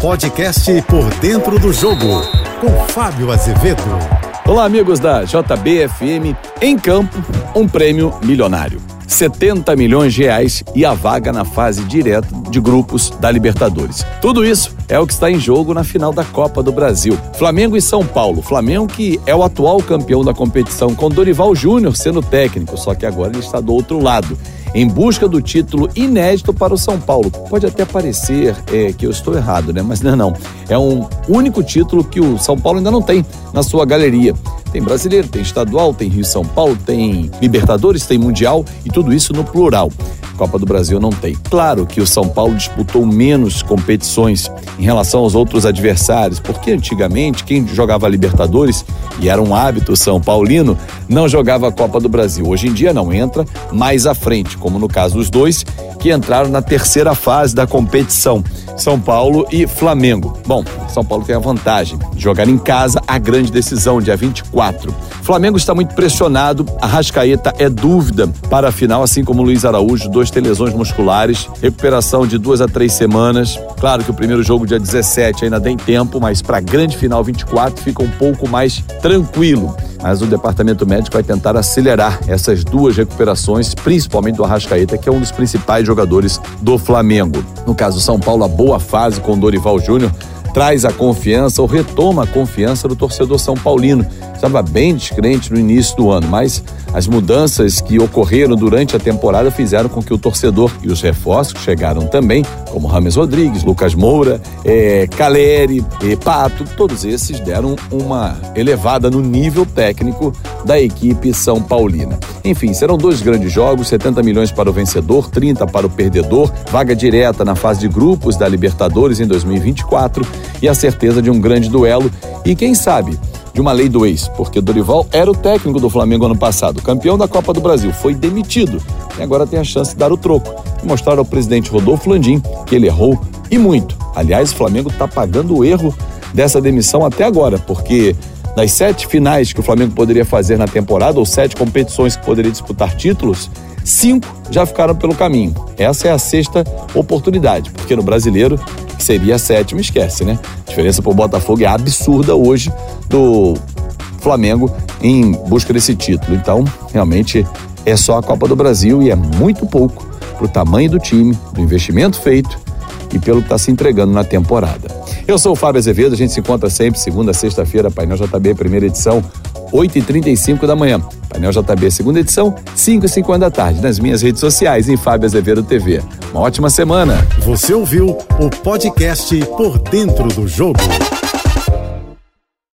Podcast Por Dentro do Jogo, com Fábio Azevedo. Olá, amigos da JBFM. Em campo, um prêmio milionário. 70 milhões de reais e a vaga na fase direta de grupos da Libertadores. Tudo isso é o que está em jogo na final da Copa do Brasil. Flamengo e São Paulo. Flamengo que é o atual campeão da competição com Dorival Júnior sendo técnico, só que agora ele está do outro lado em busca do título inédito para o São Paulo. Pode até parecer é, que eu estou errado, né? Mas não é não. É um único título que o São Paulo ainda não tem na sua galeria. Tem brasileiro, tem estadual, tem Rio São Paulo, tem Libertadores, tem Mundial e tudo isso no plural. Copa do Brasil não tem. Claro que o São Paulo disputou menos competições em relação aos outros adversários, porque antigamente quem jogava Libertadores, e era um hábito São Paulino, não jogava a Copa do Brasil. Hoje em dia não entra mais à frente, como no caso dos dois que entraram na terceira fase da competição. São Paulo e Flamengo. Bom, São Paulo tem a vantagem de jogar em casa a grande decisão, dia 24. Flamengo está muito pressionado, a Rascaeta é dúvida para a final, assim como Luiz Araújo, dois ter lesões musculares, recuperação de duas a três semanas. Claro que o primeiro jogo, dia 17, ainda tem tempo, mas para a grande final 24 fica um pouco mais tranquilo mas o departamento médico vai tentar acelerar essas duas recuperações, principalmente do Arrascaeta, que é um dos principais jogadores do Flamengo. No caso São Paulo, a boa fase com Dorival Júnior traz a confiança ou retoma a confiança do torcedor são paulino. Estava bem descrente no início do ano, mas as mudanças que ocorreram durante a temporada fizeram com que o torcedor e os reforços que chegaram também, como Rames Rodrigues, Lucas Moura, é, Caleri, é, Pato, todos esses deram uma elevada no nível técnico da equipe São Paulina. Enfim, serão dois grandes jogos, 70 milhões para o vencedor, 30 para o perdedor, vaga direta na fase de grupos da Libertadores em 2024 e a certeza de um grande duelo e quem sabe de uma lei do ex, porque Dorival era o técnico do Flamengo ano passado, campeão da Copa do Brasil, foi demitido e agora tem a chance de dar o troco mostrar ao presidente Rodolfo Landim que ele errou e muito. Aliás, o Flamengo está pagando o erro dessa demissão até agora, porque das sete finais que o Flamengo poderia fazer na temporada, ou sete competições que poderia disputar títulos, cinco já ficaram pelo caminho. Essa é a sexta oportunidade, porque no brasileiro seria a sétima, esquece, né? A diferença para o Botafogo é absurda hoje do Flamengo em busca desse título. Então, realmente é só a Copa do Brasil e é muito pouco para o tamanho do time, do investimento feito e pelo que está se entregando na temporada. Eu sou o Fábio Azevedo, a gente se encontra sempre segunda, sexta-feira, Painel JB, primeira edição, 8h35 da manhã. Painel JB, segunda edição, 5h50 da tarde, nas minhas redes sociais, em Fábio Azevedo TV. Uma ótima semana. Você ouviu o podcast Por Dentro do Jogo.